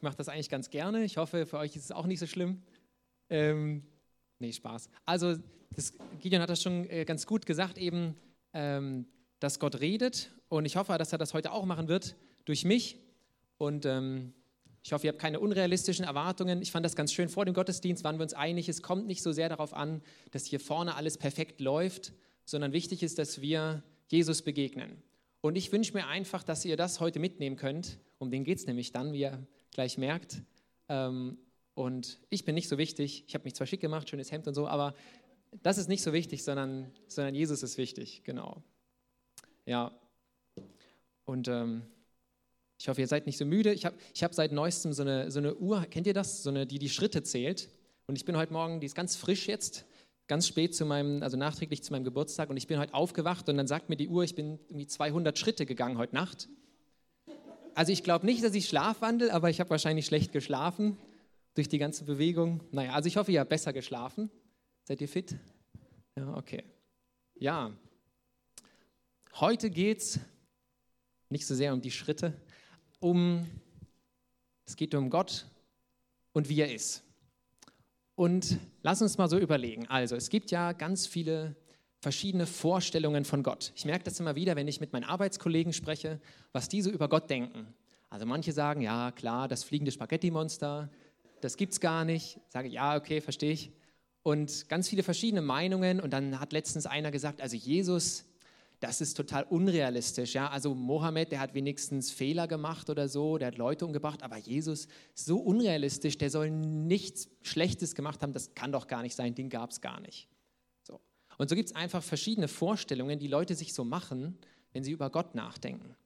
Ich mache das eigentlich ganz gerne. Ich hoffe, für euch ist es auch nicht so schlimm. Ähm, nee, Spaß. Also, das, Gideon hat das schon äh, ganz gut gesagt, eben, ähm, dass Gott redet. Und ich hoffe, dass er das heute auch machen wird durch mich. Und ähm, ich hoffe, ihr habt keine unrealistischen Erwartungen. Ich fand das ganz schön. Vor dem Gottesdienst waren wir uns einig, es kommt nicht so sehr darauf an, dass hier vorne alles perfekt läuft, sondern wichtig ist, dass wir Jesus begegnen. Und ich wünsche mir einfach, dass ihr das heute mitnehmen könnt. Um den geht es nämlich dann, wie ihr gleich merkt. Ähm, und ich bin nicht so wichtig. Ich habe mich zwar schick gemacht, schönes Hemd und so, aber das ist nicht so wichtig, sondern, sondern Jesus ist wichtig. Genau. Ja. Und ähm, ich hoffe, ihr seid nicht so müde. Ich habe ich hab seit neuestem so eine, so eine Uhr, kennt ihr das? So eine, die die Schritte zählt. Und ich bin heute Morgen, die ist ganz frisch jetzt, ganz spät zu meinem, also nachträglich zu meinem Geburtstag. Und ich bin heute aufgewacht und dann sagt mir die Uhr, ich bin irgendwie 200 Schritte gegangen heute Nacht. Also ich glaube nicht, dass ich schlafwandel, aber ich habe wahrscheinlich schlecht geschlafen durch die ganze Bewegung. Naja, also ich hoffe, ihr habt besser geschlafen. Seid ihr fit? Ja, okay. Ja, heute geht es nicht so sehr um die Schritte, um, es geht um Gott und wie er ist. Und lass uns mal so überlegen. Also, es gibt ja ganz viele verschiedene Vorstellungen von Gott. Ich merke das immer wieder, wenn ich mit meinen Arbeitskollegen spreche, was diese über Gott denken. Also manche sagen, ja klar, das fliegende Spaghetti-Monster, das gibt es gar nicht. Ich sage, ja, okay, verstehe ich. Und ganz viele verschiedene Meinungen. Und dann hat letztens einer gesagt, also Jesus, das ist total unrealistisch. Ja? Also Mohammed, der hat wenigstens Fehler gemacht oder so, der hat Leute umgebracht, aber Jesus, so unrealistisch, der soll nichts Schlechtes gemacht haben, das kann doch gar nicht sein, den gab es gar nicht. Und so gibt es einfach verschiedene Vorstellungen, die Leute sich so machen, wenn sie über Gott nachdenken.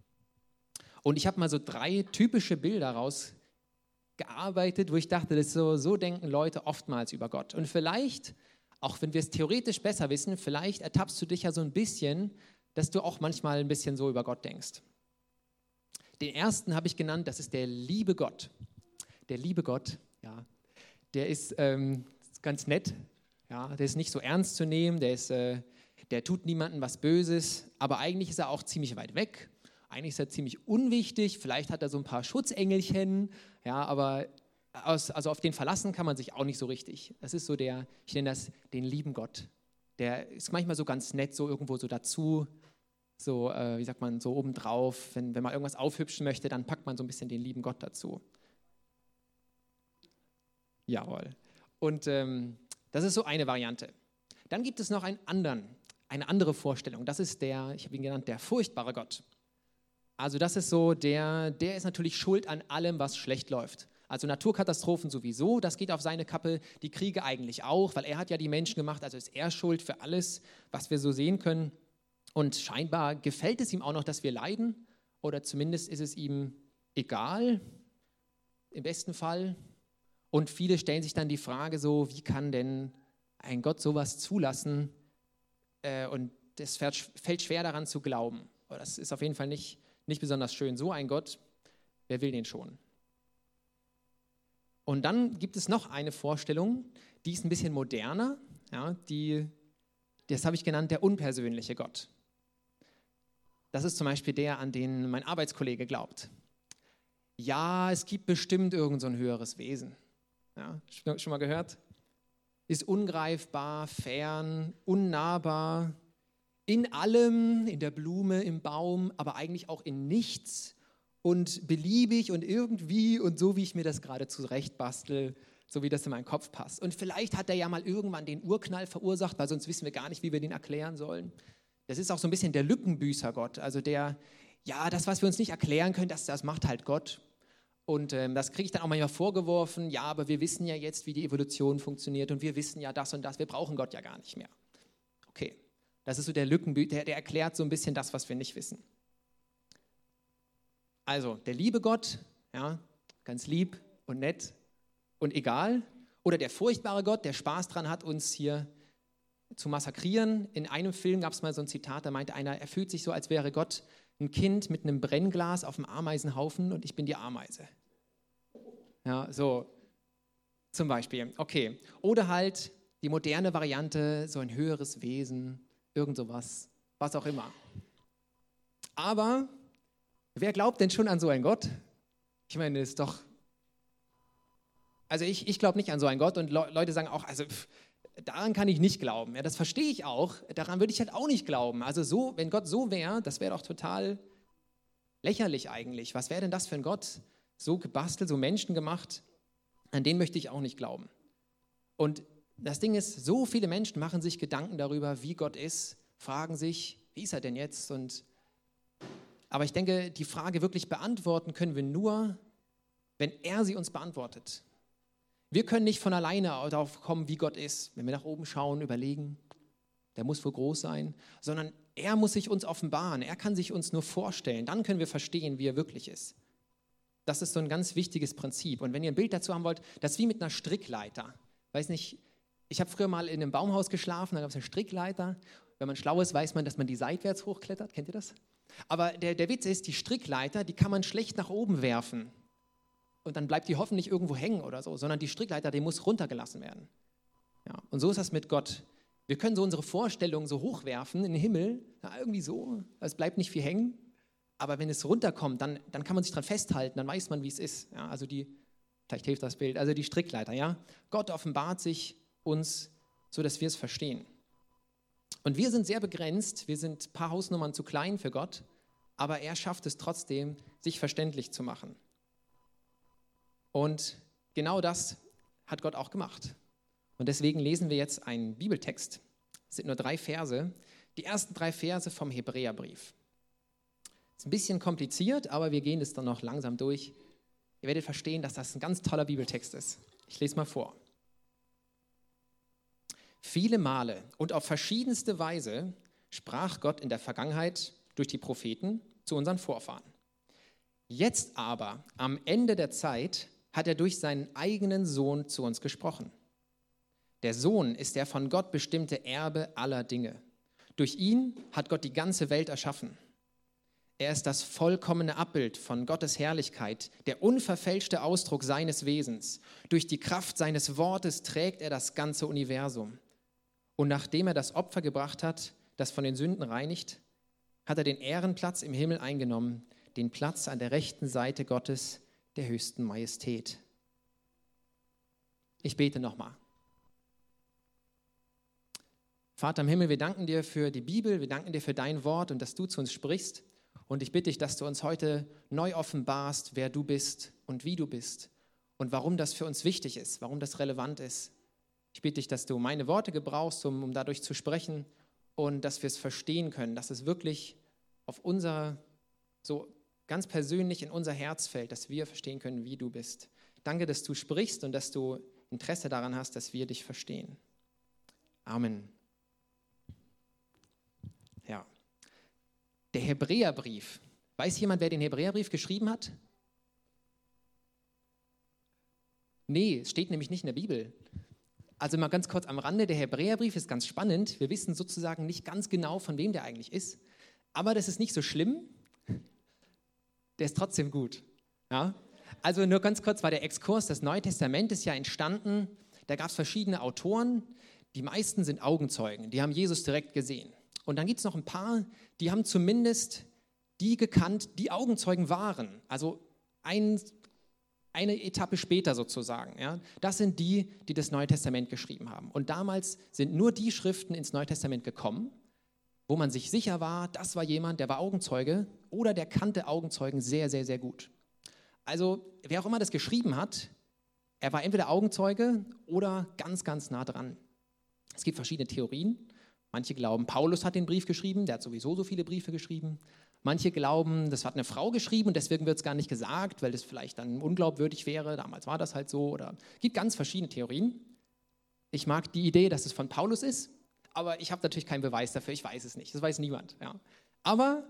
Und ich habe mal so drei typische Bilder rausgearbeitet, wo ich dachte, das so, so denken Leute oftmals über Gott. Und vielleicht, auch wenn wir es theoretisch besser wissen, vielleicht ertappst du dich ja so ein bisschen, dass du auch manchmal ein bisschen so über Gott denkst. Den ersten habe ich genannt, das ist der liebe Gott. Der liebe Gott, ja, der ist ähm, ganz nett, ja, der ist nicht so ernst zu nehmen, der, ist, äh, der tut niemandem was Böses, aber eigentlich ist er auch ziemlich weit weg. Eigentlich ist er ziemlich unwichtig, vielleicht hat er so ein paar Schutzengelchen, ja, aber aus, also auf den verlassen kann man sich auch nicht so richtig. Das ist so der, ich nenne das den lieben Gott. Der ist manchmal so ganz nett, so irgendwo so dazu, so, äh, wie sagt man, so obendrauf. Wenn, wenn man irgendwas aufhübschen möchte, dann packt man so ein bisschen den lieben Gott dazu. Jawohl. Und ähm, das ist so eine Variante. Dann gibt es noch einen anderen, eine andere Vorstellung. Das ist der, ich habe ihn genannt, der furchtbare Gott. Also das ist so, der, der ist natürlich schuld an allem, was schlecht läuft. Also Naturkatastrophen sowieso, das geht auf seine Kappe, die Kriege eigentlich auch, weil er hat ja die Menschen gemacht, also ist er schuld für alles, was wir so sehen können. Und scheinbar gefällt es ihm auch noch, dass wir leiden, oder zumindest ist es ihm egal, im besten Fall. Und viele stellen sich dann die Frage so, wie kann denn ein Gott sowas zulassen? Äh, und es fällt schwer daran zu glauben. Das ist auf jeden Fall nicht, nicht besonders schön. So ein Gott, wer will den schon? Und dann gibt es noch eine Vorstellung, die ist ein bisschen moderner. Ja, die, das habe ich genannt, der unpersönliche Gott. Das ist zum Beispiel der, an den mein Arbeitskollege glaubt. Ja, es gibt bestimmt irgend so ein höheres Wesen. Ja, schon mal gehört? Ist ungreifbar, fern, unnahbar, in allem, in der Blume, im Baum, aber eigentlich auch in nichts und beliebig und irgendwie und so, wie ich mir das gerade zurechtbastel, so wie das in meinen Kopf passt. Und vielleicht hat er ja mal irgendwann den Urknall verursacht, weil sonst wissen wir gar nicht, wie wir den erklären sollen. Das ist auch so ein bisschen der Lückenbüßer Gott, also der, ja, das, was wir uns nicht erklären können, das, das macht halt Gott. Und ähm, das kriege ich dann auch manchmal vorgeworfen, ja, aber wir wissen ja jetzt, wie die Evolution funktioniert und wir wissen ja das und das, wir brauchen Gott ja gar nicht mehr. Okay, das ist so der Lückenbüßer, der, der erklärt so ein bisschen das, was wir nicht wissen. Also, der liebe Gott, ja, ganz lieb und nett und egal. Oder der furchtbare Gott, der Spaß dran hat, uns hier zu massakrieren. In einem Film gab es mal so ein Zitat, da meinte einer, er fühlt sich so, als wäre Gott ein Kind mit einem Brennglas auf einem Ameisenhaufen und ich bin die Ameise. Ja, so zum Beispiel. Okay. Oder halt die moderne Variante, so ein höheres Wesen, irgend sowas, was auch immer. Aber wer glaubt denn schon an so einen Gott? Ich meine, ist doch, Also ich, ich glaube nicht an so einen Gott und Le Leute sagen auch, also pff, daran kann ich nicht glauben. Ja, das verstehe ich auch. Daran würde ich halt auch nicht glauben. Also so, wenn Gott so wäre, das wäre doch total lächerlich eigentlich. Was wäre denn das für ein Gott? So gebastelt, so menschengemacht. An den möchte ich auch nicht glauben. Und das Ding ist, so viele Menschen machen sich Gedanken darüber, wie Gott ist, fragen sich, wie ist er denn jetzt? Und aber ich denke, die Frage wirklich beantworten können wir nur, wenn er sie uns beantwortet. Wir können nicht von alleine darauf kommen, wie Gott ist, wenn wir nach oben schauen, überlegen, der muss wohl groß sein, sondern er muss sich uns offenbaren, er kann sich uns nur vorstellen, dann können wir verstehen, wie er wirklich ist. Das ist so ein ganz wichtiges Prinzip. Und wenn ihr ein Bild dazu haben wollt, das ist wie mit einer Strickleiter. Weiß nicht, ich habe früher mal in einem Baumhaus geschlafen, da gab es eine Strickleiter. Wenn man schlau ist, weiß man, dass man die seitwärts hochklettert. Kennt ihr das? Aber der, der Witz ist, die Strickleiter, die kann man schlecht nach oben werfen. Und dann bleibt die hoffentlich irgendwo hängen oder so, sondern die Strickleiter, die muss runtergelassen werden. Ja, und so ist das mit Gott. Wir können so unsere Vorstellungen so hochwerfen in den Himmel, ja, irgendwie so, es bleibt nicht viel hängen. Aber wenn es runterkommt, dann, dann kann man sich daran festhalten, dann weiß man, wie es ist. Ja, also die, vielleicht hilft das Bild, also die Strickleiter, ja. Gott offenbart sich uns, so dass wir es verstehen. Und wir sind sehr begrenzt, wir sind ein paar Hausnummern zu klein für Gott, aber er schafft es trotzdem, sich verständlich zu machen. Und genau das hat Gott auch gemacht. Und deswegen lesen wir jetzt einen Bibeltext. Es sind nur drei Verse. Die ersten drei Verse vom Hebräerbrief. Ist ein bisschen kompliziert, aber wir gehen es dann noch langsam durch. Ihr werdet verstehen, dass das ein ganz toller Bibeltext ist. Ich lese mal vor. Viele Male und auf verschiedenste Weise sprach Gott in der Vergangenheit durch die Propheten zu unseren Vorfahren. Jetzt aber, am Ende der Zeit, hat er durch seinen eigenen Sohn zu uns gesprochen. Der Sohn ist der von Gott bestimmte Erbe aller Dinge. Durch ihn hat Gott die ganze Welt erschaffen. Er ist das vollkommene Abbild von Gottes Herrlichkeit, der unverfälschte Ausdruck seines Wesens. Durch die Kraft seines Wortes trägt er das ganze Universum. Und nachdem er das Opfer gebracht hat, das von den Sünden reinigt, hat er den Ehrenplatz im Himmel eingenommen, den Platz an der rechten Seite Gottes, der höchsten Majestät. Ich bete nochmal. Vater im Himmel, wir danken dir für die Bibel, wir danken dir für dein Wort und dass du zu uns sprichst. Und ich bitte dich, dass du uns heute neu offenbarst, wer du bist und wie du bist und warum das für uns wichtig ist, warum das relevant ist. Ich bitte dich, dass du meine Worte gebrauchst, um, um dadurch zu sprechen und dass wir es verstehen können, dass es wirklich auf unser, so ganz persönlich in unser Herz fällt, dass wir verstehen können, wie du bist. Danke, dass du sprichst und dass du Interesse daran hast, dass wir dich verstehen. Amen. Ja. Der Hebräerbrief. Weiß jemand, wer den Hebräerbrief geschrieben hat? Nee, es steht nämlich nicht in der Bibel. Also mal ganz kurz am Rande, der Hebräerbrief ist ganz spannend. Wir wissen sozusagen nicht ganz genau, von wem der eigentlich ist. Aber das ist nicht so schlimm. Der ist trotzdem gut. Ja? Also nur ganz kurz war der Exkurs. Das Neue Testament ist ja entstanden. Da gab es verschiedene Autoren. Die meisten sind Augenzeugen. Die haben Jesus direkt gesehen. Und dann gibt es noch ein paar, die haben zumindest die gekannt, die Augenzeugen waren. Also ein eine Etappe später sozusagen. Ja? Das sind die, die das Neue Testament geschrieben haben. Und damals sind nur die Schriften ins Neue Testament gekommen, wo man sich sicher war, das war jemand, der war Augenzeuge oder der kannte Augenzeugen sehr, sehr, sehr gut. Also wer auch immer das geschrieben hat, er war entweder Augenzeuge oder ganz, ganz nah dran. Es gibt verschiedene Theorien. Manche glauben, Paulus hat den Brief geschrieben, der hat sowieso so viele Briefe geschrieben. Manche glauben, das hat eine Frau geschrieben und deswegen wird es gar nicht gesagt, weil das vielleicht dann unglaubwürdig wäre. Damals war das halt so. Oder es gibt ganz verschiedene Theorien. Ich mag die Idee, dass es von Paulus ist, aber ich habe natürlich keinen Beweis dafür. Ich weiß es nicht. Das weiß niemand. Ja. Aber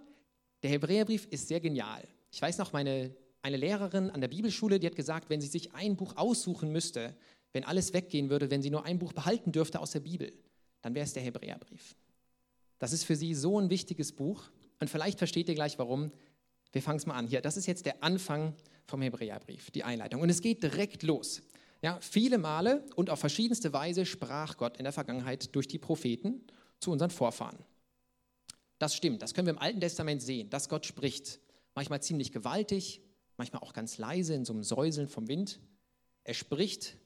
der Hebräerbrief ist sehr genial. Ich weiß noch, meine, eine Lehrerin an der Bibelschule, die hat gesagt, wenn sie sich ein Buch aussuchen müsste, wenn alles weggehen würde, wenn sie nur ein Buch behalten dürfte aus der Bibel, dann wäre es der Hebräerbrief. Das ist für sie so ein wichtiges Buch. Und vielleicht versteht ihr gleich, warum. Wir fangen es mal an. Hier, das ist jetzt der Anfang vom Hebräerbrief, die Einleitung. Und es geht direkt los. Ja, viele Male und auf verschiedenste Weise sprach Gott in der Vergangenheit durch die Propheten zu unseren Vorfahren. Das stimmt, das können wir im Alten Testament sehen, dass Gott spricht. Manchmal ziemlich gewaltig, manchmal auch ganz leise in so einem Säuseln vom Wind. Er spricht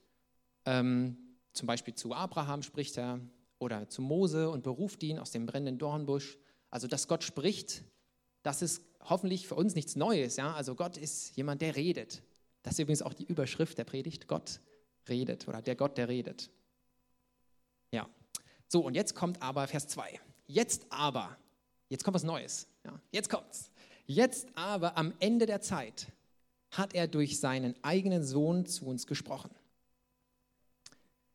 Ähm, zum Beispiel zu Abraham spricht er oder zu Mose und beruft ihn aus dem brennenden Dornbusch. Also, dass Gott spricht, das ist hoffentlich für uns nichts Neues. Ja? Also, Gott ist jemand, der redet. Das ist übrigens auch die Überschrift der Predigt. Gott redet oder der Gott, der redet. Ja. So, und jetzt kommt aber Vers 2. Jetzt aber, jetzt kommt was Neues. Ja, jetzt kommt's. Jetzt aber am Ende der Zeit hat er durch seinen eigenen Sohn zu uns gesprochen.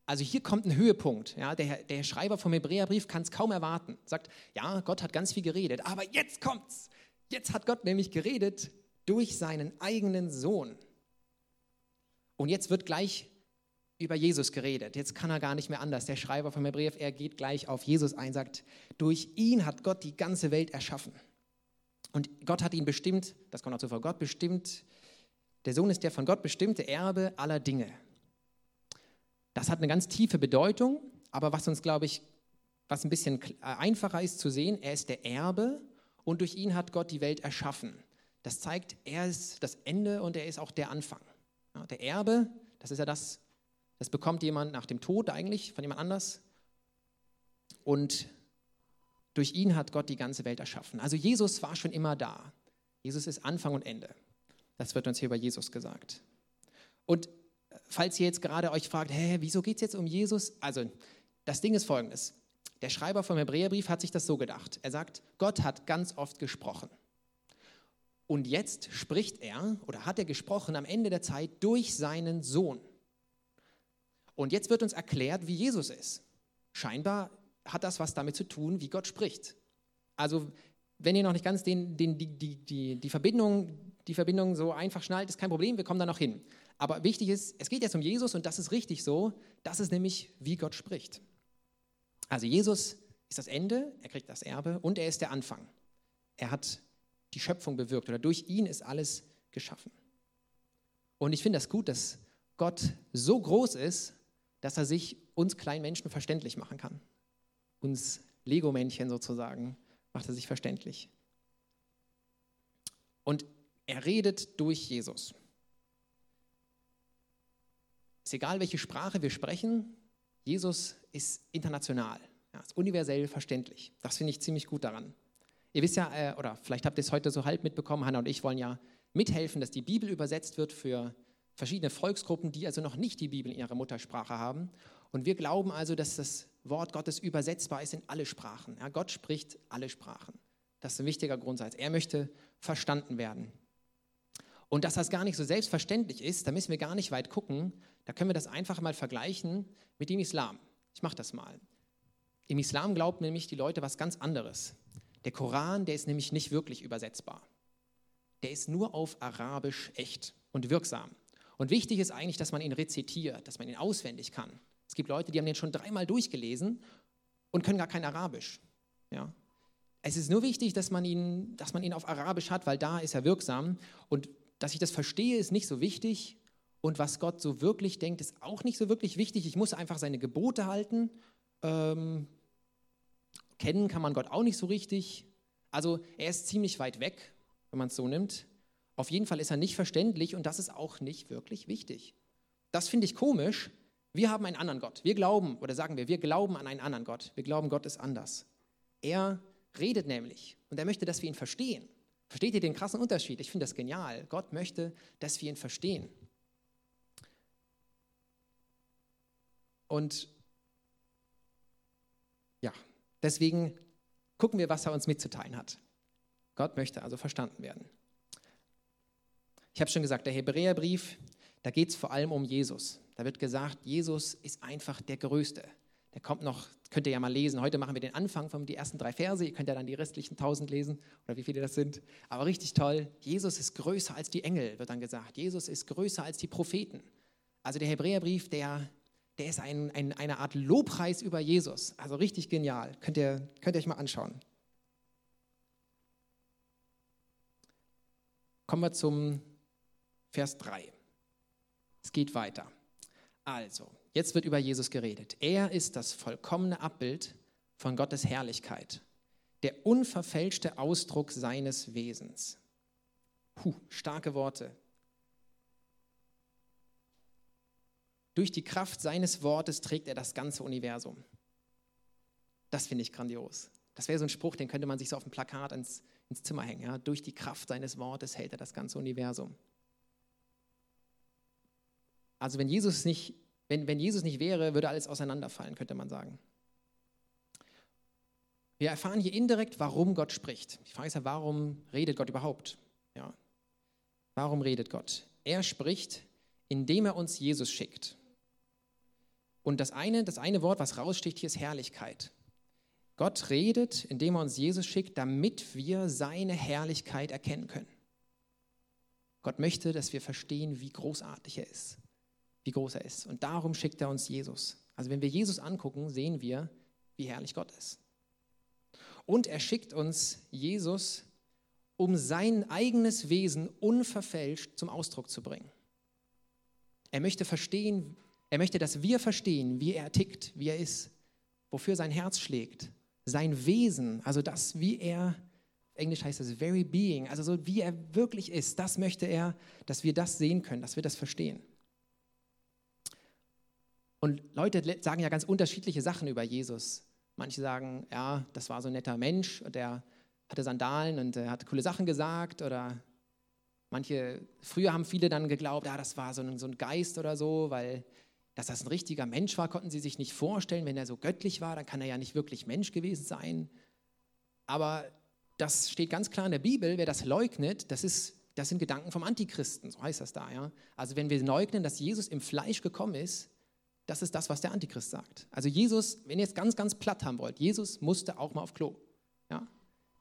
Also hier kommt ein Höhepunkt. Ja, der, der Schreiber vom Hebräerbrief kann es kaum erwarten. Sagt, ja, Gott hat ganz viel geredet, aber jetzt kommt's. Jetzt hat Gott nämlich geredet durch seinen eigenen Sohn. Und jetzt wird gleich über Jesus geredet. Jetzt kann er gar nicht mehr anders. Der Schreiber vom Hebräer, er geht gleich auf Jesus ein, sagt, durch ihn hat Gott die ganze Welt erschaffen. Und Gott hat ihn bestimmt, das kommt auch zuvor, Gott bestimmt, der Sohn ist der von Gott bestimmte Erbe aller Dinge. Das hat eine ganz tiefe Bedeutung, aber was uns, glaube ich, was ein bisschen einfacher ist zu sehen, er ist der Erbe und durch ihn hat Gott die Welt erschaffen. Das zeigt, er ist das Ende und er ist auch der Anfang. Ja, der Erbe, das ist ja das, das bekommt jemand nach dem Tod eigentlich von jemand anders. Und durch ihn hat Gott die ganze Welt erschaffen. Also Jesus war schon immer da. Jesus ist Anfang und Ende. Das wird uns hier bei Jesus gesagt. Und falls ihr jetzt gerade euch fragt, hä, wieso geht es jetzt um Jesus? Also, das Ding ist folgendes. Der Schreiber vom Hebräerbrief hat sich das so gedacht. Er sagt, Gott hat ganz oft gesprochen. Und jetzt spricht er oder hat er gesprochen am Ende der Zeit durch seinen Sohn. Und jetzt wird uns erklärt, wie Jesus ist. Scheinbar hat das was damit zu tun, wie Gott spricht. Also, wenn ihr noch nicht ganz den, den, die, die, die, die, Verbindung, die Verbindung so einfach schnallt, ist kein Problem, wir kommen da noch hin. Aber wichtig ist, es geht jetzt um Jesus und das ist richtig so. Das ist nämlich, wie Gott spricht. Also, Jesus ist das Ende, er kriegt das Erbe und er ist der Anfang. Er hat die Schöpfung bewirkt oder durch ihn ist alles geschaffen. Und ich finde das gut, dass Gott so groß ist, dass er sich uns kleinen Menschen verständlich machen kann. Uns Lego-Männchen sozusagen macht er sich verständlich. Und er redet durch Jesus. Ist egal, welche Sprache wir sprechen, Jesus ist international, ja, ist universell verständlich. Das finde ich ziemlich gut daran. Ihr wisst ja, äh, oder vielleicht habt ihr es heute so halb mitbekommen, Hannah und ich wollen ja mithelfen, dass die Bibel übersetzt wird für verschiedene Volksgruppen, die also noch nicht die Bibel in ihrer Muttersprache haben. Und wir glauben also, dass das Wort Gottes übersetzbar ist in alle Sprachen. Ja, Gott spricht alle Sprachen. Das ist ein wichtiger Grundsatz. Er möchte verstanden werden. Und dass das gar nicht so selbstverständlich ist, da müssen wir gar nicht weit gucken. Da können wir das einfach mal vergleichen mit dem Islam. Ich mache das mal. Im Islam glauben nämlich die Leute was ganz anderes. Der Koran, der ist nämlich nicht wirklich übersetzbar. Der ist nur auf Arabisch echt und wirksam. Und wichtig ist eigentlich, dass man ihn rezitiert, dass man ihn auswendig kann. Es gibt Leute, die haben den schon dreimal durchgelesen und können gar kein Arabisch. Ja? Es ist nur wichtig, dass man, ihn, dass man ihn auf Arabisch hat, weil da ist er wirksam. Und dass ich das verstehe, ist nicht so wichtig. Und was Gott so wirklich denkt, ist auch nicht so wirklich wichtig. Ich muss einfach seine Gebote halten. Ähm, kennen kann man Gott auch nicht so richtig. Also er ist ziemlich weit weg, wenn man es so nimmt. Auf jeden Fall ist er nicht verständlich und das ist auch nicht wirklich wichtig. Das finde ich komisch. Wir haben einen anderen Gott. Wir glauben, oder sagen wir, wir glauben an einen anderen Gott. Wir glauben, Gott ist anders. Er redet nämlich und er möchte, dass wir ihn verstehen. Versteht ihr den krassen Unterschied? Ich finde das genial. Gott möchte, dass wir ihn verstehen. Und ja, deswegen gucken wir, was er uns mitzuteilen hat. Gott möchte also verstanden werden. Ich habe schon gesagt, der Hebräerbrief, da geht es vor allem um Jesus. Da wird gesagt, Jesus ist einfach der Größte. Der kommt noch, könnt ihr ja mal lesen. Heute machen wir den Anfang von die ersten drei Verse. Ihr könnt ja dann die restlichen tausend lesen oder wie viele das sind. Aber richtig toll. Jesus ist größer als die Engel, wird dann gesagt. Jesus ist größer als die Propheten. Also der Hebräerbrief, der, der ist ein, ein, eine Art Lobpreis über Jesus. Also richtig genial. Könnt ihr, könnt ihr euch mal anschauen. Kommen wir zum Vers 3. Es geht weiter. Also, jetzt wird über Jesus geredet. Er ist das vollkommene Abbild von Gottes Herrlichkeit, der unverfälschte Ausdruck seines Wesens. Puh, starke Worte. durch die Kraft seines Wortes trägt er das ganze Universum. Das finde ich grandios. Das wäre so ein Spruch, den könnte man sich so auf dem Plakat ins, ins Zimmer hängen. Ja? Durch die Kraft seines Wortes hält er das ganze Universum. Also wenn Jesus nicht, wenn, wenn Jesus nicht wäre, würde alles auseinanderfallen, könnte man sagen. Wir erfahren hier indirekt, warum Gott spricht. Ich frage ja, warum redet Gott überhaupt? Ja. Warum redet Gott? Er spricht, indem er uns Jesus schickt. Und das eine, das eine Wort, was raussticht hier, ist Herrlichkeit. Gott redet, indem er uns Jesus schickt, damit wir seine Herrlichkeit erkennen können. Gott möchte, dass wir verstehen, wie großartig er ist, wie groß er ist. Und darum schickt er uns Jesus. Also wenn wir Jesus angucken, sehen wir, wie herrlich Gott ist. Und er schickt uns Jesus, um sein eigenes Wesen unverfälscht zum Ausdruck zu bringen. Er möchte verstehen, er möchte, dass wir verstehen, wie er tickt, wie er ist, wofür sein Herz schlägt, sein Wesen, also das, wie er, Englisch heißt es very being, also so wie er wirklich ist, das möchte er, dass wir das sehen können, dass wir das verstehen. Und Leute sagen ja ganz unterschiedliche Sachen über Jesus. Manche sagen, ja, das war so ein netter Mensch und der hatte Sandalen und er hat coole Sachen gesagt. Oder manche, früher haben viele dann geglaubt, ja, das war so ein, so ein Geist oder so, weil dass das ein richtiger Mensch war, konnten sie sich nicht vorstellen. Wenn er so göttlich war, dann kann er ja nicht wirklich Mensch gewesen sein. Aber das steht ganz klar in der Bibel, wer das leugnet, das, ist, das sind Gedanken vom Antichristen, so heißt das da. Ja? Also wenn wir leugnen, dass Jesus im Fleisch gekommen ist, das ist das, was der Antichrist sagt. Also Jesus, wenn ihr es ganz, ganz platt haben wollt, Jesus musste auch mal auf Klo. Ja?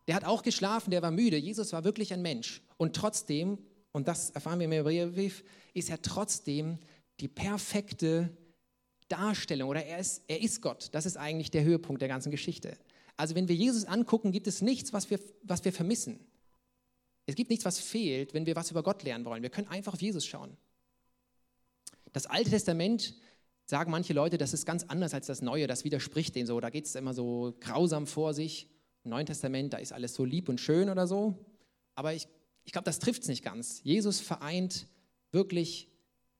Der hat auch geschlafen, der war müde. Jesus war wirklich ein Mensch. Und trotzdem, und das erfahren wir im Hebräerbrief, ist er trotzdem die perfekte Darstellung oder er ist, er ist Gott. Das ist eigentlich der Höhepunkt der ganzen Geschichte. Also wenn wir Jesus angucken, gibt es nichts, was wir, was wir vermissen. Es gibt nichts, was fehlt, wenn wir was über Gott lernen wollen. Wir können einfach auf Jesus schauen. Das Alte Testament sagen manche Leute, das ist ganz anders als das Neue, das widerspricht dem so. Da geht es immer so grausam vor sich. Im Neuen Testament, da ist alles so lieb und schön oder so. Aber ich, ich glaube, das trifft es nicht ganz. Jesus vereint wirklich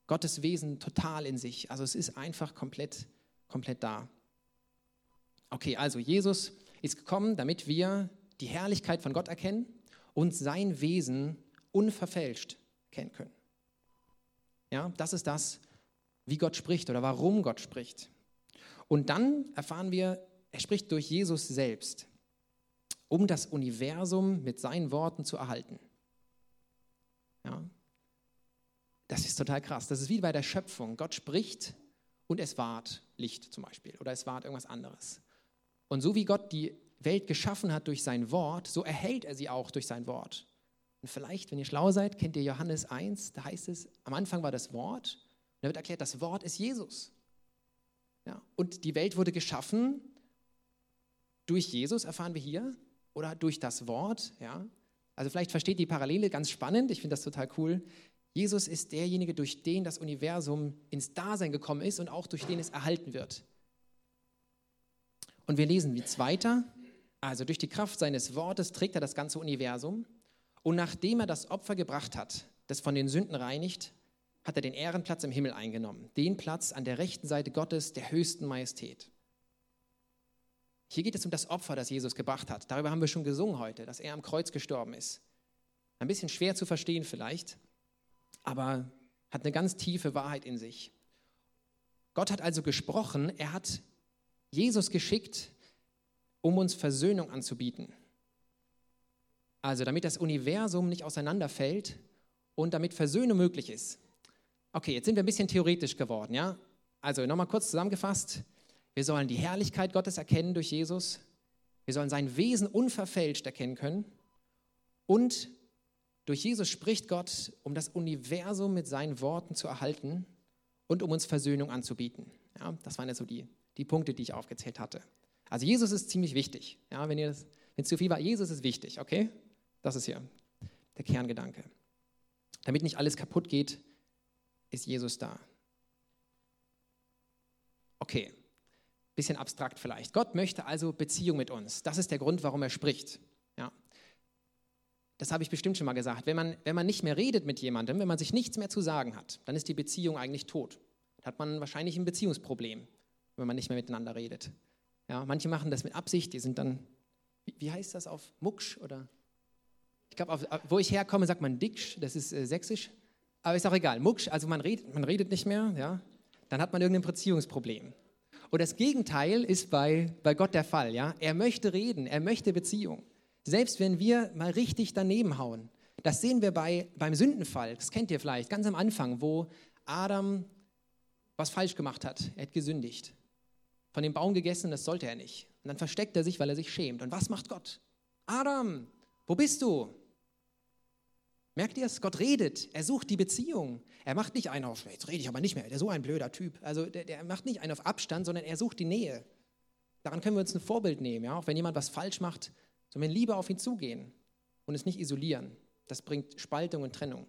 Gottes Wesen total in sich. Also es ist einfach komplett, komplett da. Okay, also Jesus ist gekommen, damit wir die Herrlichkeit von Gott erkennen und sein Wesen unverfälscht kennen können. Ja, das ist das, wie Gott spricht oder warum Gott spricht. Und dann erfahren wir, er spricht durch Jesus selbst, um das Universum mit seinen Worten zu erhalten. Ja, das ist total krass. Das ist wie bei der Schöpfung. Gott spricht und es ward Licht zum Beispiel oder es ward irgendwas anderes. Und so wie Gott die Welt geschaffen hat durch sein Wort, so erhält er sie auch durch sein Wort. Und vielleicht, wenn ihr schlau seid, kennt ihr Johannes 1, da heißt es, am Anfang war das Wort da wird erklärt, das Wort ist Jesus. Ja, und die Welt wurde geschaffen durch Jesus, erfahren wir hier, oder durch das Wort. Ja. Also vielleicht versteht die Parallele ganz spannend, ich finde das total cool. Jesus ist derjenige, durch den das Universum ins Dasein gekommen ist und auch durch den es erhalten wird. Und wir lesen wie es weiter. Also durch die Kraft seines Wortes trägt er das ganze Universum. Und nachdem er das Opfer gebracht hat, das von den Sünden reinigt, hat er den Ehrenplatz im Himmel eingenommen, den Platz an der rechten Seite Gottes der höchsten Majestät. Hier geht es um das Opfer, das Jesus gebracht hat. Darüber haben wir schon gesungen heute, dass er am Kreuz gestorben ist. Ein bisschen schwer zu verstehen vielleicht, aber hat eine ganz tiefe Wahrheit in sich. Gott hat also gesprochen, er hat Jesus geschickt, um uns Versöhnung anzubieten. Also damit das Universum nicht auseinanderfällt und damit Versöhnung möglich ist. Okay, jetzt sind wir ein bisschen theoretisch geworden, ja? Also nochmal kurz zusammengefasst. Wir sollen die Herrlichkeit Gottes erkennen durch Jesus. Wir sollen sein Wesen unverfälscht erkennen können. Und durch Jesus spricht Gott, um das Universum mit seinen Worten zu erhalten und um uns Versöhnung anzubieten. Ja, das waren ja so die, die Punkte, die ich aufgezählt hatte. Also Jesus ist ziemlich wichtig. Ja, wenn es zu viel war, Jesus ist wichtig, okay? Das ist hier der Kerngedanke. Damit nicht alles kaputt geht, ist Jesus da. Okay, bisschen abstrakt vielleicht. Gott möchte also Beziehung mit uns. Das ist der Grund, warum er spricht. Ja. Das habe ich bestimmt schon mal gesagt. Wenn man, wenn man nicht mehr redet mit jemandem, wenn man sich nichts mehr zu sagen hat, dann ist die Beziehung eigentlich tot. hat man wahrscheinlich ein Beziehungsproblem, wenn man nicht mehr miteinander redet. Ja, manche machen das mit Absicht, die sind dann, wie, wie heißt das auf Mucksch oder? Ich glaube, wo ich herkomme, sagt man Dicksch, das ist äh, sächsisch, aber ist auch egal. Mucksch, also man redet, man redet nicht mehr, ja, dann hat man irgendein Beziehungsproblem. Und das Gegenteil ist bei, bei Gott der Fall. Ja? Er möchte reden, er möchte Beziehung. Selbst wenn wir mal richtig daneben hauen. Das sehen wir bei, beim Sündenfall, das kennt ihr vielleicht, ganz am Anfang, wo Adam was falsch gemacht hat. Er hat gesündigt. Von dem Baum gegessen, das sollte er nicht. Und dann versteckt er sich, weil er sich schämt. Und was macht Gott? Adam, wo bist du? Merkt ihr es? Gott redet, er sucht die Beziehung. Er macht nicht einen auf, jetzt rede ich aber nicht mehr, der ist so ein blöder Typ. Also der, der, macht nicht einen auf Abstand, sondern er sucht die Nähe. Daran können wir uns ein Vorbild nehmen. Ja? Auch wenn jemand was falsch macht, wir lieber auf ihn zugehen und es nicht isolieren. Das bringt Spaltung und Trennung.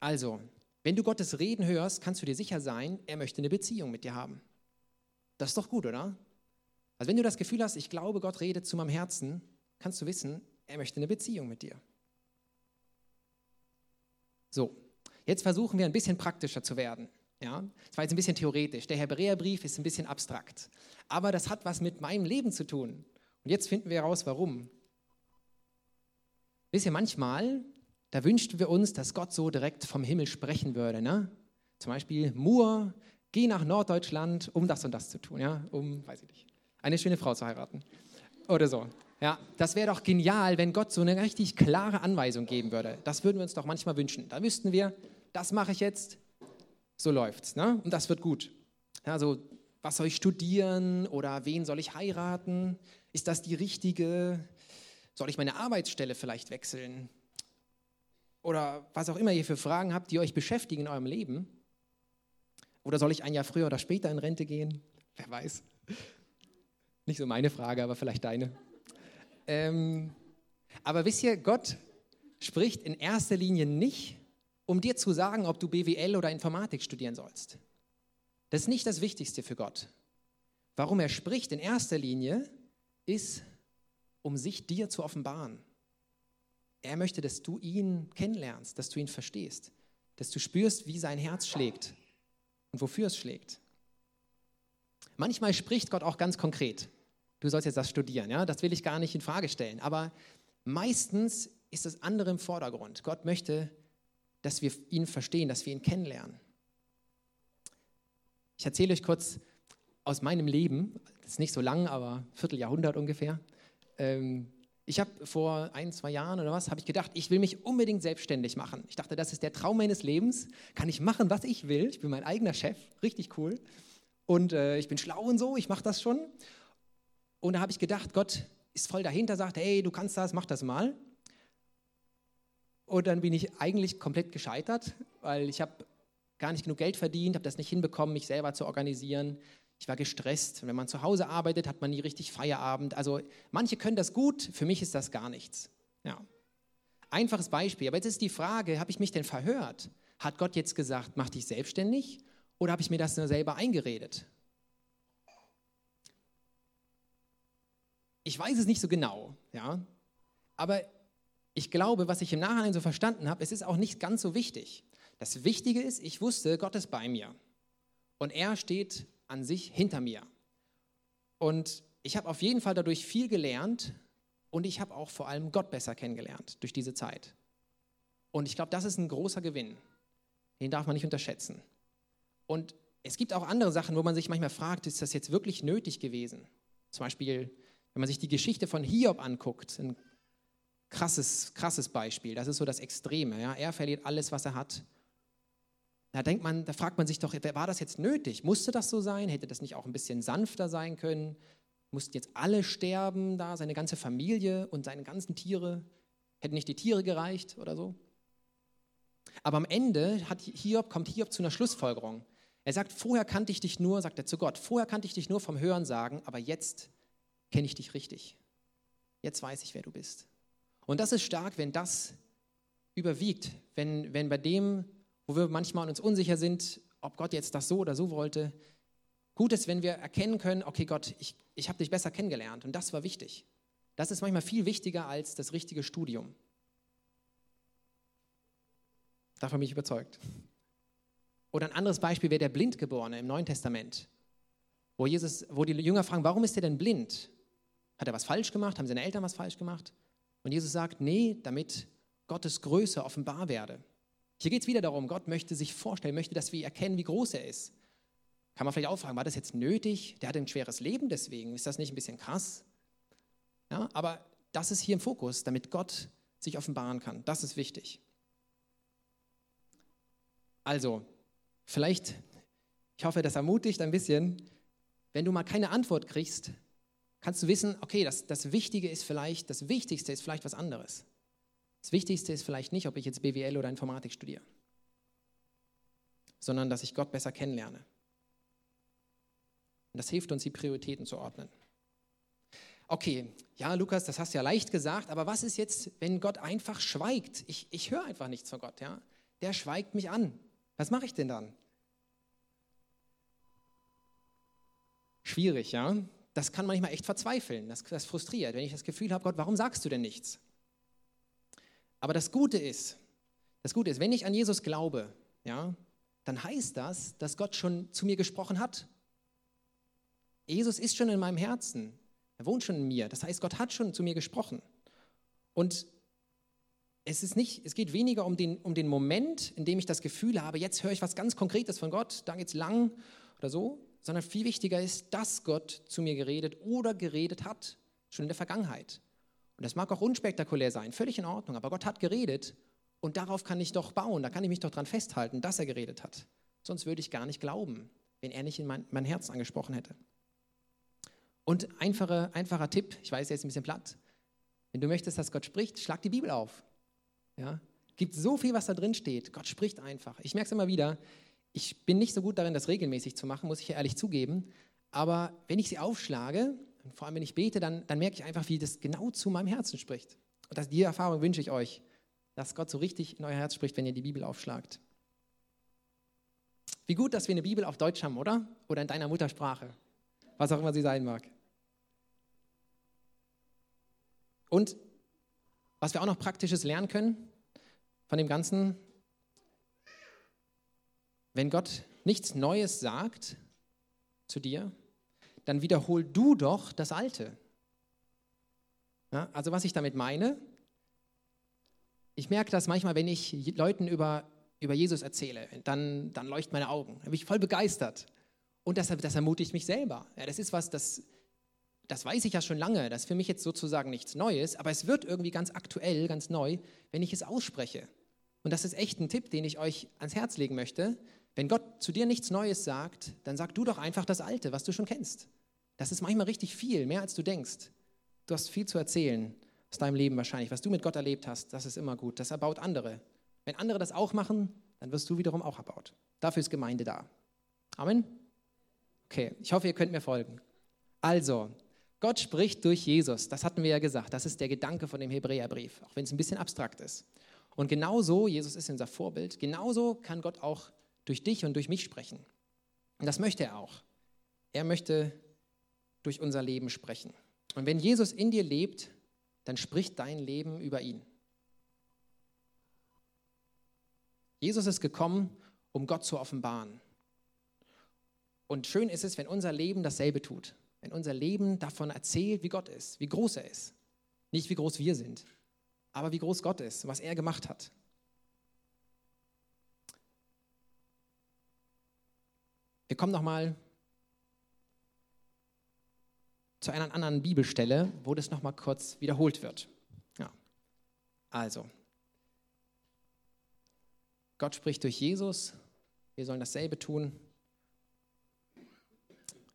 Also, wenn du Gottes Reden hörst, kannst du dir sicher sein, er möchte eine Beziehung mit dir haben. Das ist doch gut, oder? Also wenn du das Gefühl hast, ich glaube, Gott redet zu meinem Herzen, kannst du wissen, er möchte eine Beziehung mit dir. So, jetzt versuchen wir ein bisschen praktischer zu werden. Ja, das war jetzt ein bisschen theoretisch. Der Hebräerbrief ist ein bisschen abstrakt. Aber das hat was mit meinem Leben zu tun. Und jetzt finden wir heraus, warum. Wisst ihr, manchmal, da wünschten wir uns, dass Gott so direkt vom Himmel sprechen würde. Ne? Zum Beispiel, Mur, geh nach Norddeutschland, um das und das zu tun, ja? um, weiß ich nicht, eine schöne Frau zu heiraten. Oder so. Ja, das wäre doch genial, wenn Gott so eine richtig klare Anweisung geben würde. Das würden wir uns doch manchmal wünschen. Da wüssten wir, das mache ich jetzt, so läuft's, ne? Und das wird gut. Also, was soll ich studieren oder wen soll ich heiraten? Ist das die richtige? Soll ich meine Arbeitsstelle vielleicht wechseln? Oder was auch immer ihr für Fragen habt, die euch beschäftigen in eurem Leben. Oder soll ich ein Jahr früher oder später in Rente gehen? Wer weiß. Nicht so meine Frage, aber vielleicht deine. Ähm, aber wisst ihr, Gott spricht in erster Linie nicht, um dir zu sagen, ob du BWL oder Informatik studieren sollst. Das ist nicht das Wichtigste für Gott. Warum er spricht in erster Linie, ist, um sich dir zu offenbaren. Er möchte, dass du ihn kennenlernst, dass du ihn verstehst, dass du spürst, wie sein Herz schlägt und wofür es schlägt. Manchmal spricht Gott auch ganz konkret du sollst jetzt das studieren. Ja? Das will ich gar nicht in Frage stellen. Aber meistens ist das andere im Vordergrund. Gott möchte, dass wir ihn verstehen, dass wir ihn kennenlernen. Ich erzähle euch kurz aus meinem Leben, das ist nicht so lang, aber Vierteljahrhundert ungefähr. Ähm, ich habe vor ein, zwei Jahren oder was, habe ich gedacht, ich will mich unbedingt selbstständig machen. Ich dachte, das ist der Traum meines Lebens. Kann ich machen, was ich will. Ich bin mein eigener Chef, richtig cool. Und äh, ich bin schlau und so, ich mache das schon. Und da habe ich gedacht, Gott ist voll dahinter, sagt, hey, du kannst das, mach das mal. Und dann bin ich eigentlich komplett gescheitert, weil ich habe gar nicht genug Geld verdient, habe das nicht hinbekommen, mich selber zu organisieren. Ich war gestresst. Wenn man zu Hause arbeitet, hat man nie richtig Feierabend. Also manche können das gut, für mich ist das gar nichts. Ja. Einfaches Beispiel. Aber jetzt ist die Frage, habe ich mich denn verhört? Hat Gott jetzt gesagt, mach dich selbstständig? Oder habe ich mir das nur selber eingeredet? Ich weiß es nicht so genau, ja, aber ich glaube, was ich im Nachhinein so verstanden habe, es ist auch nicht ganz so wichtig. Das Wichtige ist, ich wusste, Gott ist bei mir und er steht an sich hinter mir. Und ich habe auf jeden Fall dadurch viel gelernt und ich habe auch vor allem Gott besser kennengelernt durch diese Zeit. Und ich glaube, das ist ein großer Gewinn. Den darf man nicht unterschätzen. Und es gibt auch andere Sachen, wo man sich manchmal fragt, ist das jetzt wirklich nötig gewesen? Zum Beispiel wenn man sich die Geschichte von Hiob anguckt, ein krasses, krasses Beispiel, das ist so das Extreme. Ja? Er verliert alles, was er hat. Da denkt man, da fragt man sich doch, war das jetzt nötig? Musste das so sein? Hätte das nicht auch ein bisschen sanfter sein können? Mussten jetzt alle sterben da, seine ganze Familie und seine ganzen Tiere? Hätten nicht die Tiere gereicht oder so? Aber am Ende hat Hiob, kommt Hiob zu einer Schlussfolgerung. Er sagt, vorher kannte ich dich nur, sagt er zu Gott, vorher kannte ich dich nur vom Hören sagen, aber jetzt kenne ich dich richtig. Jetzt weiß ich, wer du bist. Und das ist stark, wenn das überwiegt, wenn, wenn bei dem, wo wir manchmal uns unsicher sind, ob Gott jetzt das so oder so wollte, gut ist, wenn wir erkennen können, okay Gott, ich, ich habe dich besser kennengelernt und das war wichtig. Das ist manchmal viel wichtiger als das richtige Studium. Davon bin ich überzeugt. Oder ein anderes Beispiel wäre der Blindgeborene im Neuen Testament, wo, Jesus, wo die Jünger fragen, warum ist er denn blind? Hat er was falsch gemacht? Haben seine Eltern was falsch gemacht? Und Jesus sagt, nee, damit Gottes Größe offenbar werde. Hier geht es wieder darum, Gott möchte sich vorstellen, möchte, dass wir erkennen, wie groß er ist. Kann man vielleicht auch fragen, war das jetzt nötig? Der hatte ein schweres Leben deswegen. Ist das nicht ein bisschen krass? Ja, aber das ist hier im Fokus, damit Gott sich offenbaren kann. Das ist wichtig. Also, vielleicht, ich hoffe, das ermutigt ein bisschen, wenn du mal keine Antwort kriegst, kannst du wissen, okay, das, das Wichtige ist vielleicht, das Wichtigste ist vielleicht was anderes. Das Wichtigste ist vielleicht nicht, ob ich jetzt BWL oder Informatik studiere, sondern dass ich Gott besser kennenlerne. Und das hilft uns, die Prioritäten zu ordnen. Okay, ja, Lukas, das hast du ja leicht gesagt, aber was ist jetzt, wenn Gott einfach schweigt? Ich, ich höre einfach nichts von Gott, ja? Der schweigt mich an. Was mache ich denn dann? Schwierig, ja? Das kann manchmal echt verzweifeln, das, das frustriert, wenn ich das Gefühl habe, Gott, warum sagst du denn nichts? Aber das Gute ist, das Gute ist, wenn ich an Jesus glaube, ja, dann heißt das, dass Gott schon zu mir gesprochen hat. Jesus ist schon in meinem Herzen. Er wohnt schon in mir. Das heißt, Gott hat schon zu mir gesprochen. Und es, ist nicht, es geht weniger um den, um den Moment, in dem ich das Gefühl habe, jetzt höre ich was ganz Konkretes von Gott, da geht es lang oder so, sondern viel wichtiger ist, dass Gott zu mir geredet oder geredet hat, schon in der Vergangenheit. Und das mag auch unspektakulär sein, völlig in Ordnung, aber Gott hat geredet und darauf kann ich doch bauen, da kann ich mich doch dran festhalten, dass er geredet hat. Sonst würde ich gar nicht glauben, wenn er nicht in mein, mein Herz angesprochen hätte. Und einfache, einfacher Tipp, ich weiß, jetzt ein bisschen platt. Wenn du möchtest, dass Gott spricht, schlag die Bibel auf. Ja? Gibt so viel, was da drin steht. Gott spricht einfach. Ich merke es immer wieder. Ich bin nicht so gut darin, das regelmäßig zu machen, muss ich ehrlich zugeben. Aber wenn ich sie aufschlage, vor allem wenn ich bete, dann, dann merke ich einfach, wie das genau zu meinem Herzen spricht. Und das, die Erfahrung wünsche ich euch, dass Gott so richtig in euer Herz spricht, wenn ihr die Bibel aufschlagt. Wie gut, dass wir eine Bibel auf Deutsch haben, oder? Oder in deiner Muttersprache. Was auch immer sie sein mag. Und was wir auch noch praktisches lernen können von dem Ganzen, wenn Gott nichts Neues sagt zu dir, dann wiederhol du doch das Alte. Ja, also was ich damit meine, ich merke das manchmal, wenn ich Leuten über, über Jesus erzähle, dann, dann leuchten meine Augen. Da bin ich voll begeistert. Und das, das ermutigt mich selber. Ja, das ist was, das, das weiß ich ja schon lange, das ist für mich jetzt sozusagen nichts Neues, aber es wird irgendwie ganz aktuell, ganz neu, wenn ich es ausspreche. Und das ist echt ein Tipp, den ich euch ans Herz legen möchte. Wenn Gott zu dir nichts Neues sagt, dann sag du doch einfach das Alte, was du schon kennst. Das ist manchmal richtig viel, mehr als du denkst. Du hast viel zu erzählen aus deinem Leben wahrscheinlich, was du mit Gott erlebt hast. Das ist immer gut. Das erbaut andere. Wenn andere das auch machen, dann wirst du wiederum auch erbaut. Dafür ist Gemeinde da. Amen? Okay, ich hoffe, ihr könnt mir folgen. Also, Gott spricht durch Jesus. Das hatten wir ja gesagt. Das ist der Gedanke von dem Hebräerbrief, auch wenn es ein bisschen abstrakt ist. Und genauso, Jesus ist unser Vorbild, genauso kann Gott auch durch dich und durch mich sprechen. Und das möchte er auch. Er möchte durch unser Leben sprechen. Und wenn Jesus in dir lebt, dann spricht dein Leben über ihn. Jesus ist gekommen, um Gott zu offenbaren. Und schön ist es, wenn unser Leben dasselbe tut wenn unser Leben davon erzählt, wie Gott ist, wie groß er ist. Nicht wie groß wir sind, aber wie groß Gott ist, was er gemacht hat. Wir kommen nochmal zu einer anderen Bibelstelle, wo das nochmal kurz wiederholt wird. Ja. Also, Gott spricht durch Jesus, wir sollen dasselbe tun.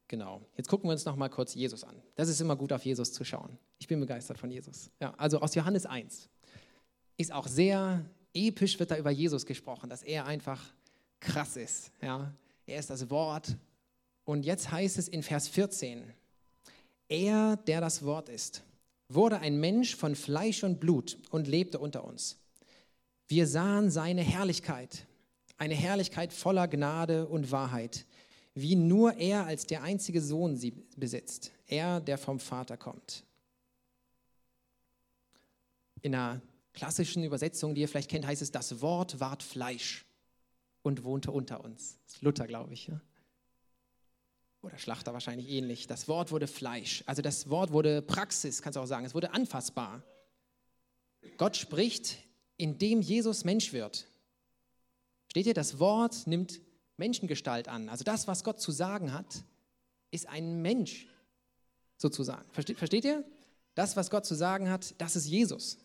Genau. Jetzt gucken wir uns noch mal kurz Jesus an. Das ist immer gut, auf Jesus zu schauen. Ich bin begeistert von Jesus. Ja, also aus Johannes 1 ist auch sehr episch, wird da über Jesus gesprochen, dass er einfach krass ist. Ja, er ist das Wort. Und jetzt heißt es in Vers 14, er, der das Wort ist, wurde ein Mensch von Fleisch und Blut und lebte unter uns. Wir sahen seine Herrlichkeit, eine Herrlichkeit voller Gnade und Wahrheit wie nur er als der einzige Sohn sie besitzt, er, der vom Vater kommt. In einer klassischen Übersetzung, die ihr vielleicht kennt, heißt es, das Wort ward Fleisch. Und wohnte unter uns. Das ist Luther, glaube ich. Ja? Oder Schlachter wahrscheinlich ähnlich. Das Wort wurde Fleisch. Also das Wort wurde Praxis, kannst du auch sagen. Es wurde anfassbar. Gott spricht, indem Jesus Mensch wird. Steht ihr, das Wort nimmt Menschengestalt an. Also das, was Gott zu sagen hat, ist ein Mensch sozusagen. Versteht, versteht ihr? Das, was Gott zu sagen hat, das ist Jesus.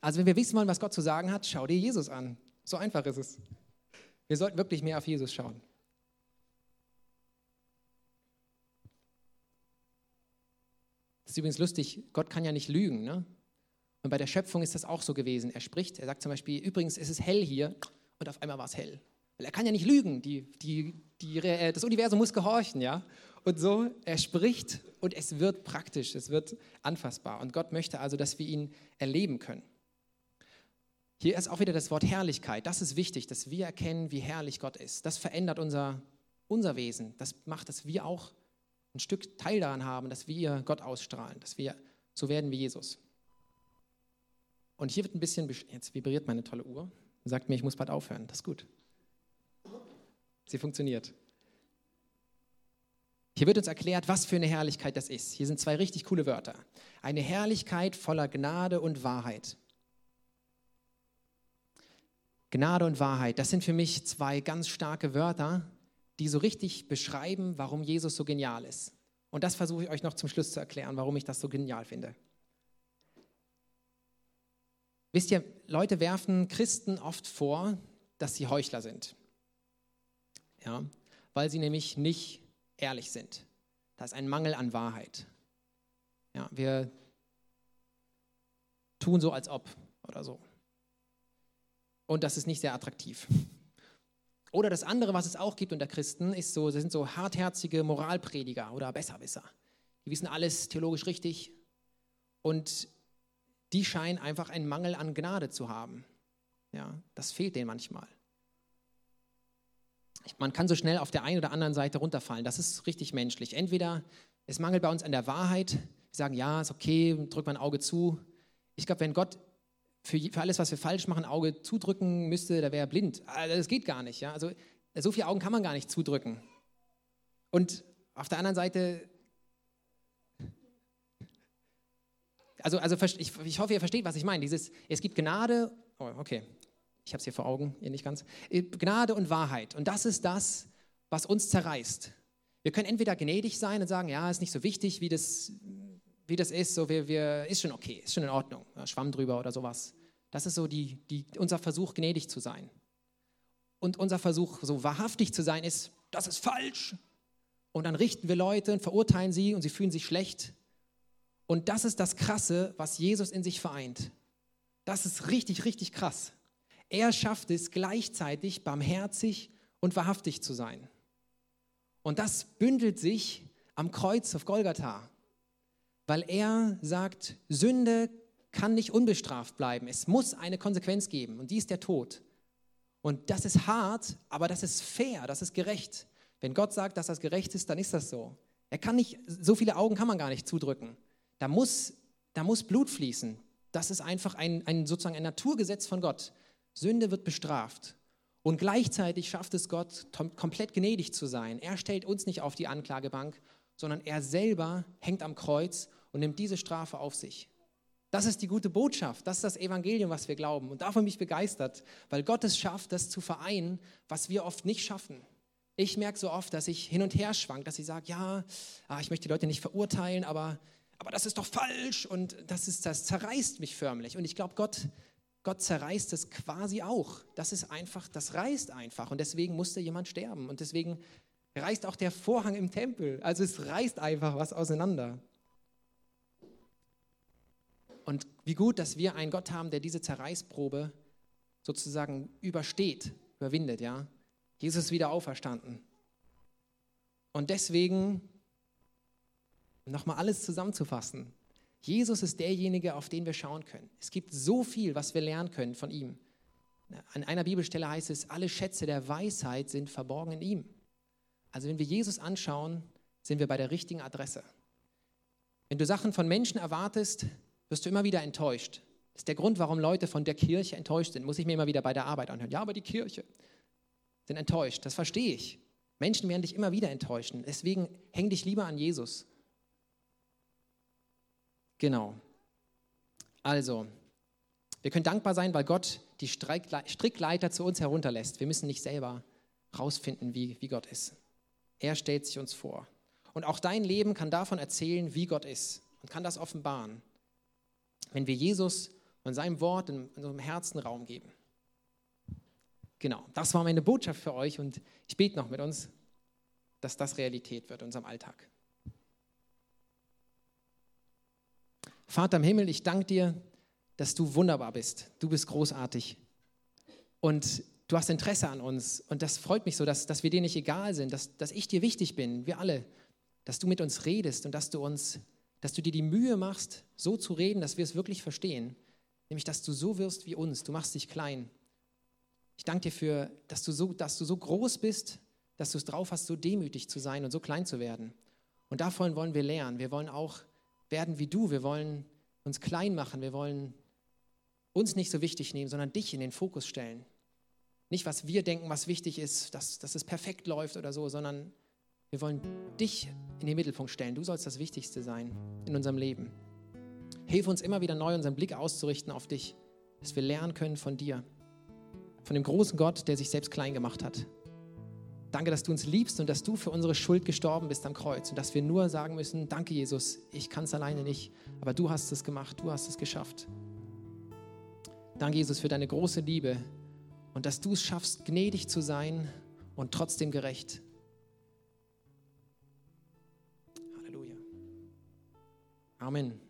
Also wenn wir wissen wollen, was Gott zu sagen hat, schau dir Jesus an. So einfach ist es. Wir sollten wirklich mehr auf Jesus schauen. Das ist übrigens lustig, Gott kann ja nicht lügen. Ne? Und bei der Schöpfung ist das auch so gewesen. Er spricht, er sagt zum Beispiel, übrigens ist es hell hier und auf einmal war es hell. Weil er kann ja nicht lügen, die, die, die, äh, das Universum muss gehorchen, ja. Und so, er spricht und es wird praktisch, es wird anfassbar. Und Gott möchte also, dass wir ihn erleben können. Hier ist auch wieder das Wort Herrlichkeit. Das ist wichtig, dass wir erkennen, wie herrlich Gott ist. Das verändert unser, unser Wesen. Das macht, dass wir auch ein Stück Teil daran haben, dass wir Gott ausstrahlen, dass wir so werden wie Jesus. Und hier wird ein bisschen, jetzt vibriert meine tolle Uhr sagt mir, ich muss bald aufhören. Das ist gut. Sie funktioniert. Hier wird uns erklärt, was für eine Herrlichkeit das ist. Hier sind zwei richtig coole Wörter. Eine Herrlichkeit voller Gnade und Wahrheit. Gnade und Wahrheit, das sind für mich zwei ganz starke Wörter, die so richtig beschreiben, warum Jesus so genial ist. Und das versuche ich euch noch zum Schluss zu erklären, warum ich das so genial finde. Wisst ihr, Leute werfen Christen oft vor, dass sie Heuchler sind. Ja, weil sie nämlich nicht ehrlich sind. Da ist ein Mangel an Wahrheit. Ja, wir tun so, als ob oder so. Und das ist nicht sehr attraktiv. Oder das andere, was es auch gibt unter Christen, ist so, das sind so hartherzige Moralprediger oder Besserwisser. Die wissen alles theologisch richtig und die scheinen einfach einen Mangel an Gnade zu haben. Ja, das fehlt denen manchmal. Man kann so schnell auf der einen oder anderen Seite runterfallen. Das ist richtig menschlich. Entweder es mangelt bei uns an der Wahrheit. Wir sagen, ja, ist okay, drück mal ein Auge zu. Ich glaube, wenn Gott für, für, alles, was wir falsch machen, Auge zudrücken müsste, da wäre er blind. Also, das geht gar nicht. Ja? Also so viele Augen kann man gar nicht zudrücken. Und auf der anderen Seite, also, also ich, ich hoffe, ihr versteht, was ich meine. Dieses, es gibt Gnade, oh, okay, ich habe es hier vor Augen, ihr nicht ganz. Äh, Gnade und Wahrheit. Und das ist das, was uns zerreißt. Wir können entweder gnädig sein und sagen, ja, ist nicht so wichtig, wie das, wie das ist, so wir, wir, ist schon okay, ist schon in Ordnung, Schwamm drüber oder sowas. Das ist so die, die, unser Versuch, gnädig zu sein. Und unser Versuch, so wahrhaftig zu sein, ist, das ist falsch. Und dann richten wir Leute und verurteilen sie und sie fühlen sich schlecht. Und das ist das Krasse, was Jesus in sich vereint. Das ist richtig, richtig krass. Er schafft es gleichzeitig barmherzig und wahrhaftig zu sein. Und das bündelt sich am Kreuz auf Golgatha, weil er sagt, Sünde kann nicht unbestraft bleiben. Es muss eine Konsequenz geben und die ist der Tod. Und das ist hart, aber das ist fair, das ist gerecht. Wenn Gott sagt, dass das gerecht ist, dann ist das so. Er kann nicht, so viele Augen kann man gar nicht zudrücken. Da muss, da muss Blut fließen. Das ist einfach ein, ein sozusagen ein Naturgesetz von Gott. Sünde wird bestraft. Und gleichzeitig schafft es Gott, komplett gnädig zu sein. Er stellt uns nicht auf die Anklagebank, sondern er selber hängt am Kreuz und nimmt diese Strafe auf sich. Das ist die gute Botschaft, das ist das Evangelium, was wir glauben. Und davon bin ich begeistert, weil Gott es schafft, das zu vereinen, was wir oft nicht schaffen. Ich merke so oft, dass ich hin und her schwank, dass ich sage, ja, ah, ich möchte die Leute nicht verurteilen, aber, aber das ist doch falsch und das, ist, das zerreißt mich förmlich. Und ich glaube, Gott Gott zerreißt es quasi auch. Das ist einfach, das reißt einfach. Und deswegen musste jemand sterben. Und deswegen reißt auch der Vorhang im Tempel. Also es reißt einfach was auseinander. Und wie gut, dass wir einen Gott haben, der diese Zerreißprobe sozusagen übersteht, überwindet, ja. Jesus ist wieder auferstanden. Und deswegen, nochmal alles zusammenzufassen, Jesus ist derjenige, auf den wir schauen können. Es gibt so viel, was wir lernen können von ihm. An einer Bibelstelle heißt es, alle Schätze der Weisheit sind verborgen in ihm. Also wenn wir Jesus anschauen, sind wir bei der richtigen Adresse. Wenn du Sachen von Menschen erwartest, wirst du immer wieder enttäuscht. Das ist der Grund, warum Leute von der Kirche enttäuscht sind. Muss ich mir immer wieder bei der Arbeit anhören. Ja, aber die Kirche sind enttäuscht. Das verstehe ich. Menschen werden dich immer wieder enttäuschen. Deswegen häng dich lieber an Jesus. Genau. Also, wir können dankbar sein, weil Gott die Strickleiter zu uns herunterlässt. Wir müssen nicht selber rausfinden, wie, wie Gott ist. Er stellt sich uns vor. Und auch dein Leben kann davon erzählen, wie Gott ist und kann das offenbaren, wenn wir Jesus und seinem Wort in unserem Herzen Raum geben. Genau, das war meine Botschaft für euch und ich bete noch mit uns, dass das Realität wird in unserem Alltag. Vater im Himmel, ich danke dir, dass du wunderbar bist. Du bist großartig. Und du hast Interesse an uns. Und das freut mich so, dass, dass wir dir nicht egal sind, dass, dass ich dir wichtig bin, wir alle, dass du mit uns redest und dass du uns, dass du dir die Mühe machst, so zu reden, dass wir es wirklich verstehen. Nämlich, dass du so wirst wie uns. Du machst dich klein. Ich danke dir für, dass du so, dass du so groß bist, dass du es drauf hast, so demütig zu sein und so klein zu werden. Und davon wollen wir lernen. Wir wollen auch werden wie du. Wir wollen uns klein machen. Wir wollen uns nicht so wichtig nehmen, sondern dich in den Fokus stellen. Nicht, was wir denken, was wichtig ist, dass, dass es perfekt läuft oder so, sondern wir wollen dich in den Mittelpunkt stellen. Du sollst das Wichtigste sein in unserem Leben. Hilf uns immer wieder neu, unseren Blick auszurichten auf dich, dass wir lernen können von dir, von dem großen Gott, der sich selbst klein gemacht hat. Danke, dass du uns liebst und dass du für unsere Schuld gestorben bist am Kreuz und dass wir nur sagen müssen, danke Jesus, ich kann es alleine nicht, aber du hast es gemacht, du hast es geschafft. Danke, Jesus, für deine große Liebe und dass du es schaffst, gnädig zu sein und trotzdem gerecht. Amen.